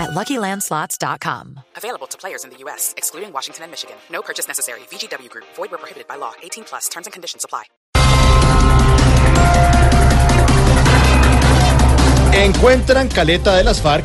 at LuckyLandSlots.com. Available to players in the U.S., excluding Washington and Michigan. No purchase necessary. VGW Group. Void where prohibited by law. 18 plus. Terms and conditions apply. Encuentran caleta de las FARC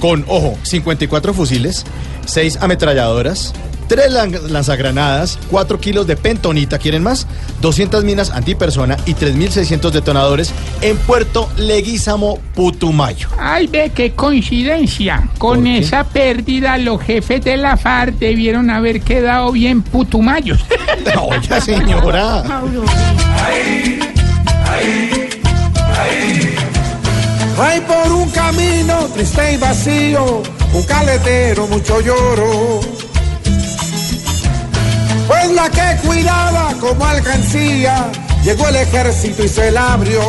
con, ojo, 54 fusiles, 6 ametralladoras, 3 lanzagranadas, 4 kilos de pentonita, ¿quieren más? 200 minas antipersona y 3.600 detonadores en Puerto Leguízamo, Putumayo. Ay, ve qué coincidencia. Con esa pérdida, los jefes de la FARC debieron haber quedado bien putumayos. Oiga, señora. Hay por un camino triste y vacío, un caletero, mucho lloro. La que cuidaba como alcancía, llegó el ejército y se la abrió.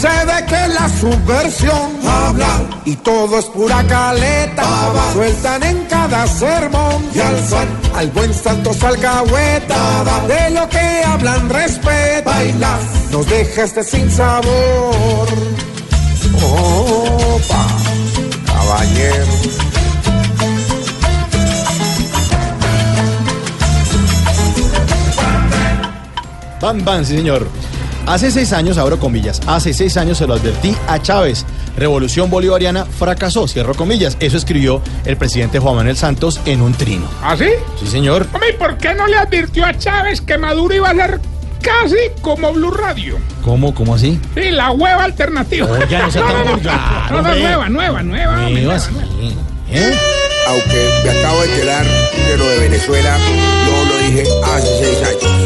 Se ve que la subversión habla y todo es pura caleta. Sueltan en cada sermón y alzan al buen santo salcahueta. De lo que hablan respeta. Baila, nos deja este sin sabor. Van, van, sí, señor. Hace seis años, abro comillas, hace seis años se lo advertí a Chávez. Revolución bolivariana fracasó, cierro comillas. Eso escribió el presidente Juan Manuel Santos en un trino. ¿Ah, sí? Sí, señor. Hombre, ¿y por qué no le advirtió a Chávez que Maduro iba a ser casi como Blue Radio? ¿Cómo, cómo así? Sí, la hueva alternativa. No sea tan no, no, no, no, hombre. nueva, nueva, nueva. nueva, nueva. ¿Eh? aunque me acabo de enterar de lo de Venezuela, no lo dije hace seis años.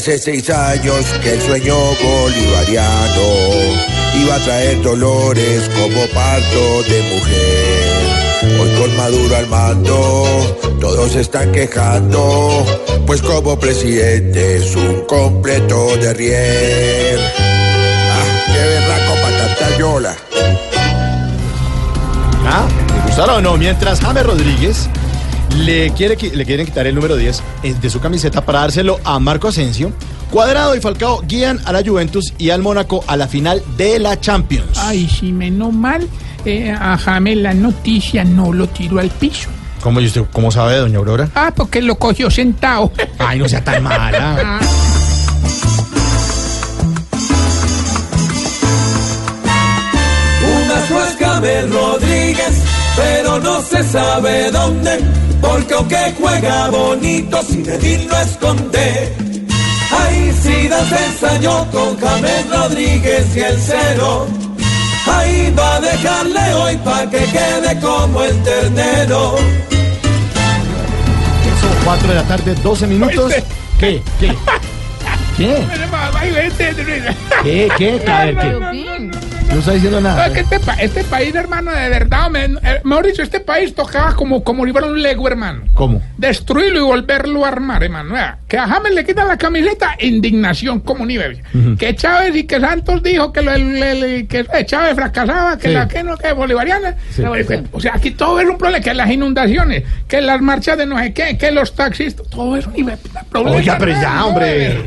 Hace seis años que el sueño bolivariano iba a traer dolores como parto de mujer. Hoy con Maduro al mando, todos están quejando, pues como presidente es un completo de rier. Ah, qué berraco patata yola. Ah, ¿le gustaron o no? Mientras James Rodríguez le, quiere, qui- le quieren quitar el número 10 de su camiseta para dárselo a Marco Asensio, Cuadrado y Falcao guían a la Juventus y al Mónaco a la final de la Champions. Ay, si menos mal, eh, a James la noticia no lo tiró al piso. ¿Cómo, ¿Cómo sabe, doña Aurora? Ah, porque lo cogió sentado. Ay, no sea tan mala. James Rodríguez, pero no se sabe dónde, porque aunque juega bonito, Zinedine lo esconde. Ay, Zidane se ensañó con James Rodríguez y el cero. Ahí va a dejarle hoy pa' que quede como el ternero. Son 4 de la tarde, 12 minutos. ¿Qué? ¿Qué? ¿Qué? ¿Qué? ¿Qué? ¿Qué? ¿qué? No está diciendo No, nada. es que este, este país, hermano, de verdad, me- eh, mejor dicho, este país tocaba como, como librar un Lego, hermano. ¿Cómo? Destruirlo y volverlo a armar, hermano. Que a James le quitan la camiseta, indignación como nivel. Que Chávez y que Santos dijo que, lo- el- el- que eh, Chávez fracasaba, que Sí. la que no, que bolivariana. Eh, eh, O sea, aquí todo es un problema, que las inundaciones, que las marchas de no sé qué, que los taxistas, todo es un problema. Oiga, pero ya, hombre.